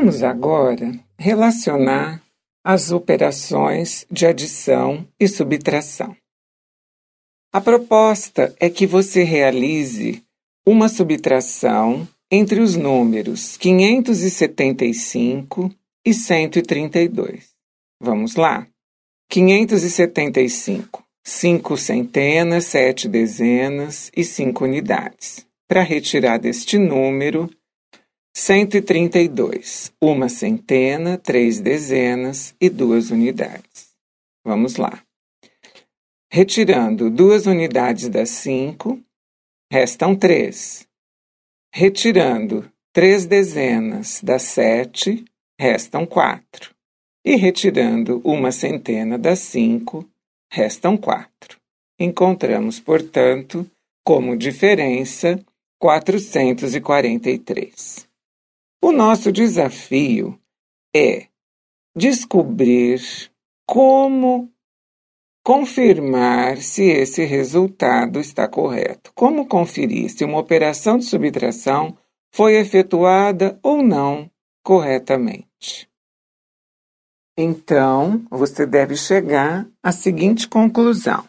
Vamos agora relacionar as operações de adição e subtração. A proposta é que você realize uma subtração entre os números 575 e 132. Vamos lá. 575. Cinco centenas, sete dezenas e cinco unidades. Para retirar deste número, 132. Uma centena, três dezenas e duas unidades. Vamos lá. Retirando duas unidades das cinco, restam três. Retirando três dezenas das sete, restam quatro. E retirando uma centena das cinco, restam quatro. Encontramos, portanto, como diferença 443. O nosso desafio é descobrir como confirmar se esse resultado está correto. Como conferir se uma operação de subtração foi efetuada ou não corretamente. Então, você deve chegar à seguinte conclusão: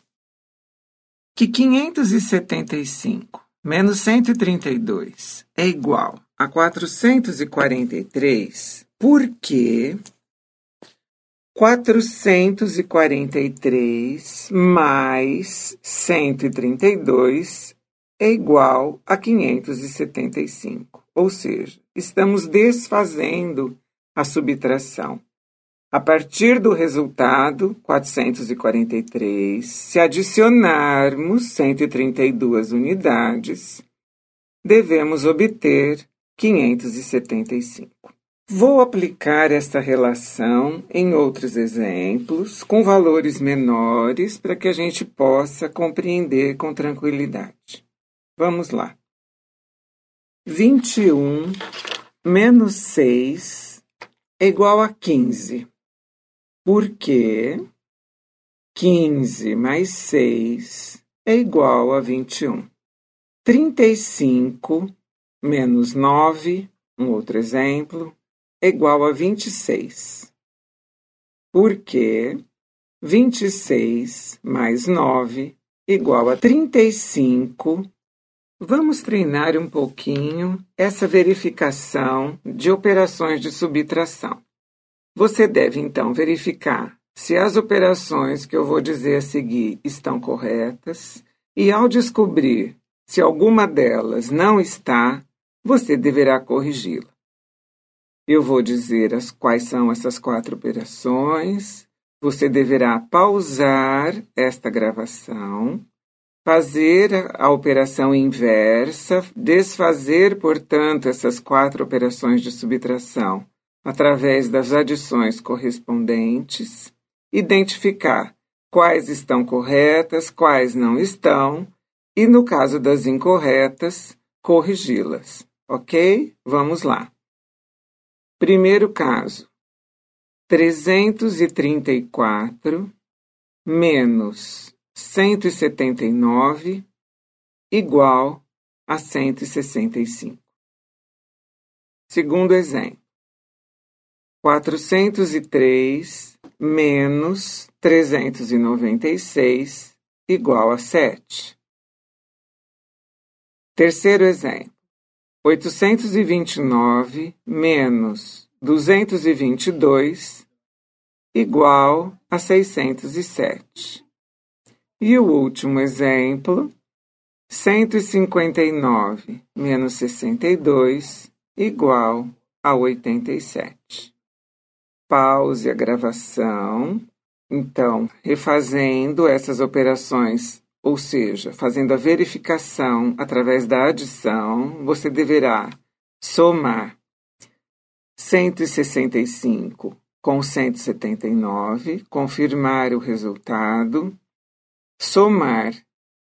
que 575 menos 132 é igual a 443, porque 443 mais 132 é igual a 575. Ou seja, estamos desfazendo a subtração. A partir do resultado, 443, se adicionarmos 132 unidades, devemos obter 575. Vou aplicar esta relação em outros exemplos, com valores menores, para que a gente possa compreender com tranquilidade. Vamos lá. 21 menos 6 é igual a 15 porque 15 mais 6 é igual a 21. 35 menos 9, um outro exemplo, igual a 26. Porque 26 mais 9 igual a 35. Vamos treinar um pouquinho essa verificação de operações de subtração. Você deve então verificar se as operações que eu vou dizer a seguir estão corretas e, ao descobrir se alguma delas não está, você deverá corrigi-la. Eu vou dizer as quais são essas quatro operações. Você deverá pausar esta gravação, fazer a operação inversa, desfazer, portanto, essas quatro operações de subtração através das adições correspondentes, identificar quais estão corretas, quais não estão, e no caso das incorretas, corrigi-las. Ok? Vamos lá. Primeiro caso: 334 menos 179 igual a 165. Segundo exemplo. 403 menos 396 igual a 7. Terceiro exemplo. 829 menos 222 igual a 607. E o último exemplo, 159 menos 62 igual a 87 pause a gravação. Então, refazendo essas operações, ou seja, fazendo a verificação através da adição, você deverá somar 165 com 179, confirmar o resultado, somar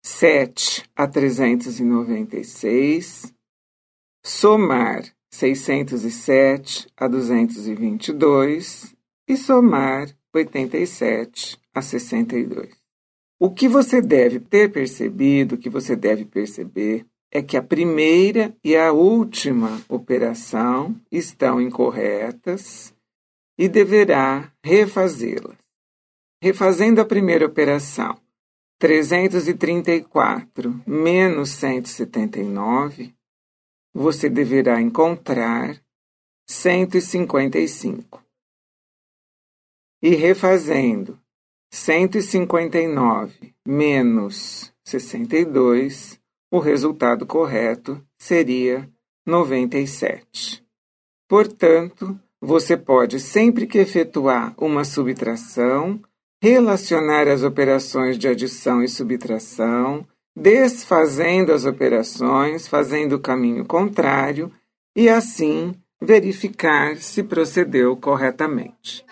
7 a 396, somar 607 a 222 e somar 87 a 62. O que você deve ter percebido, o que você deve perceber, é que a primeira e a última operação estão incorretas e deverá refazê-las. Refazendo a primeira operação, 334 menos 179, você deverá encontrar 155. E refazendo 159 menos 62, o resultado correto seria 97. Portanto, você pode, sempre que efetuar uma subtração, relacionar as operações de adição e subtração, desfazendo as operações, fazendo o caminho contrário e assim verificar se procedeu corretamente.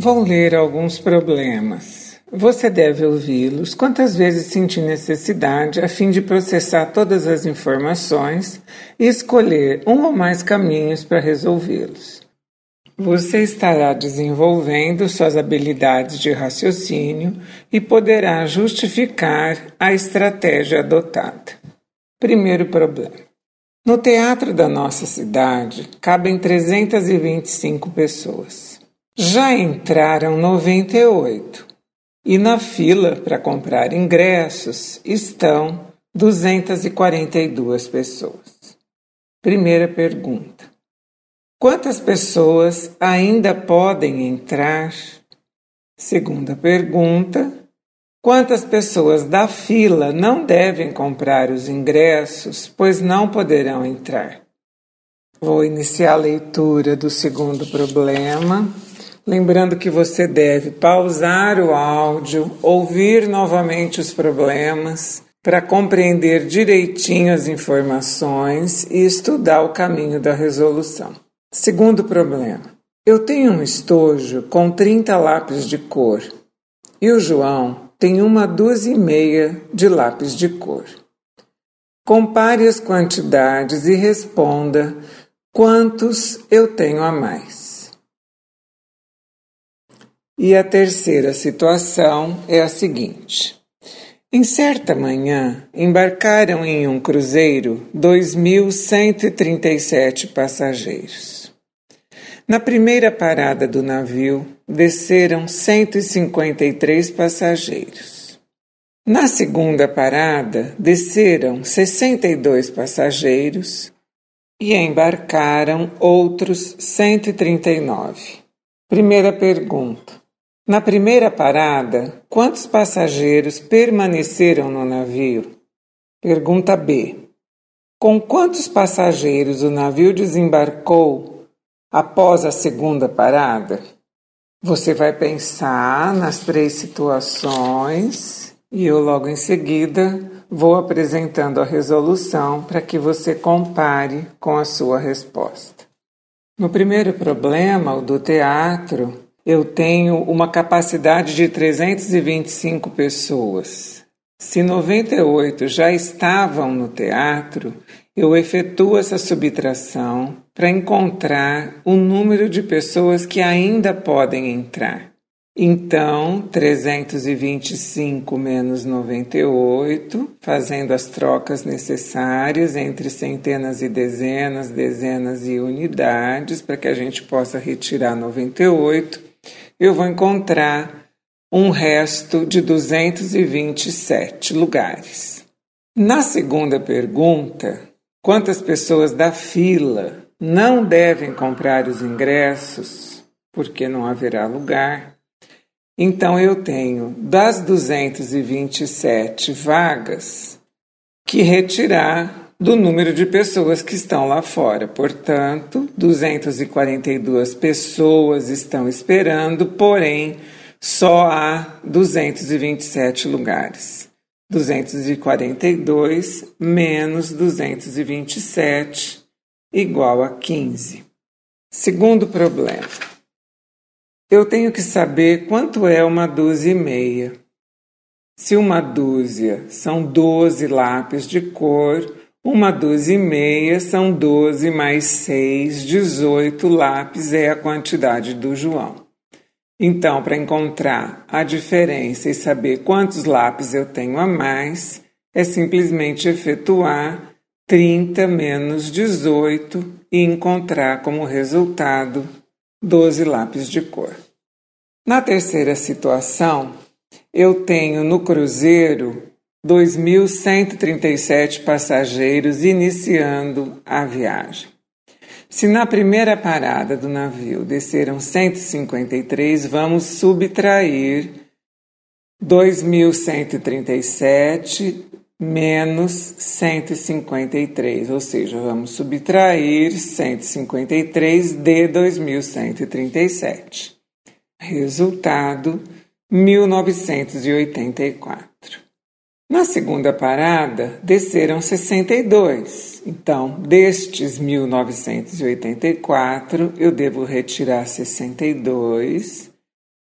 Vou ler alguns problemas. Você deve ouvi-los quantas vezes sentir necessidade a fim de processar todas as informações e escolher um ou mais caminhos para resolvê-los. Você estará desenvolvendo suas habilidades de raciocínio e poderá justificar a estratégia adotada. Primeiro problema. No teatro da nossa cidade cabem 325 pessoas. Já entraram 98 e na fila para comprar ingressos estão 242 pessoas. Primeira pergunta: Quantas pessoas ainda podem entrar? Segunda pergunta: Quantas pessoas da fila não devem comprar os ingressos, pois não poderão entrar? Vou iniciar a leitura do segundo problema. Lembrando que você deve pausar o áudio, ouvir novamente os problemas para compreender direitinho as informações e estudar o caminho da resolução. Segundo problema: eu tenho um estojo com 30 lápis de cor e o João tem uma dúzia e meia de lápis de cor. Compare as quantidades e responda quantos eu tenho a mais. E a terceira situação é a seguinte. Em certa manhã, embarcaram em um cruzeiro 2.137 passageiros. Na primeira parada do navio, desceram 153 passageiros. Na segunda parada, desceram 62 passageiros e embarcaram outros 139. Primeira pergunta: na primeira parada, quantos passageiros permaneceram no navio? Pergunta B. Com quantos passageiros o navio desembarcou após a segunda parada? Você vai pensar nas três situações e eu logo em seguida vou apresentando a resolução para que você compare com a sua resposta. No primeiro problema, o do teatro, eu tenho uma capacidade de 325 pessoas. Se 98 já estavam no teatro, eu efetuo essa subtração para encontrar o número de pessoas que ainda podem entrar. Então, 325 menos 98, fazendo as trocas necessárias entre centenas e dezenas, dezenas e unidades, para que a gente possa retirar 98, eu vou encontrar um resto de 227 lugares. Na segunda pergunta, quantas pessoas da fila não devem comprar os ingressos porque não haverá lugar? Então eu tenho das 227 vagas que retirar do número de pessoas que estão lá fora. Portanto, 242 pessoas estão esperando, porém, só há 227 lugares. 242 menos 227 igual a 15. Segundo problema. Eu tenho que saber quanto é uma dúzia e meia. Se uma dúzia são 12 lápis de cor, uma dúzia e meia são doze mais seis, dezoito lápis é a quantidade do João. Então, para encontrar a diferença e saber quantos lápis eu tenho a mais, é simplesmente efetuar 30 menos 18 e encontrar como resultado 12 lápis de cor. Na terceira situação, eu tenho no cruzeiro 2.137 passageiros iniciando a viagem. Se na primeira parada do navio desceram 153, vamos subtrair 2.137 menos 153, ou seja, vamos subtrair 153 de 2.137. Resultado: 1984. Na segunda parada, desceram 62. Então, destes 1984, eu devo retirar 62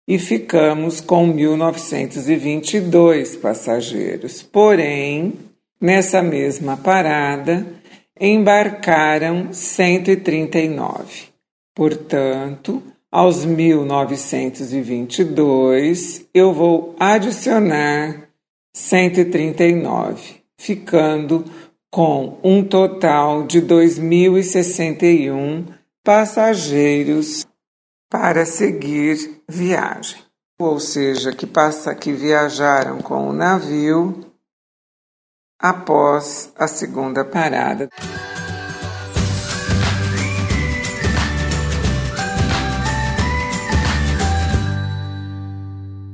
e ficamos com 1922 passageiros. Porém, nessa mesma parada, embarcaram 139. Portanto, aos 1922, eu vou adicionar 139, ficando com um total de 2.061 passageiros para seguir viagem. Ou seja, que passa que viajaram com o navio após a segunda parada.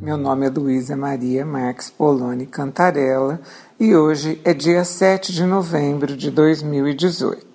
Meu nome é Luísa Maria Marques Poloni Cantarella e hoje é dia 7 de novembro de 2018.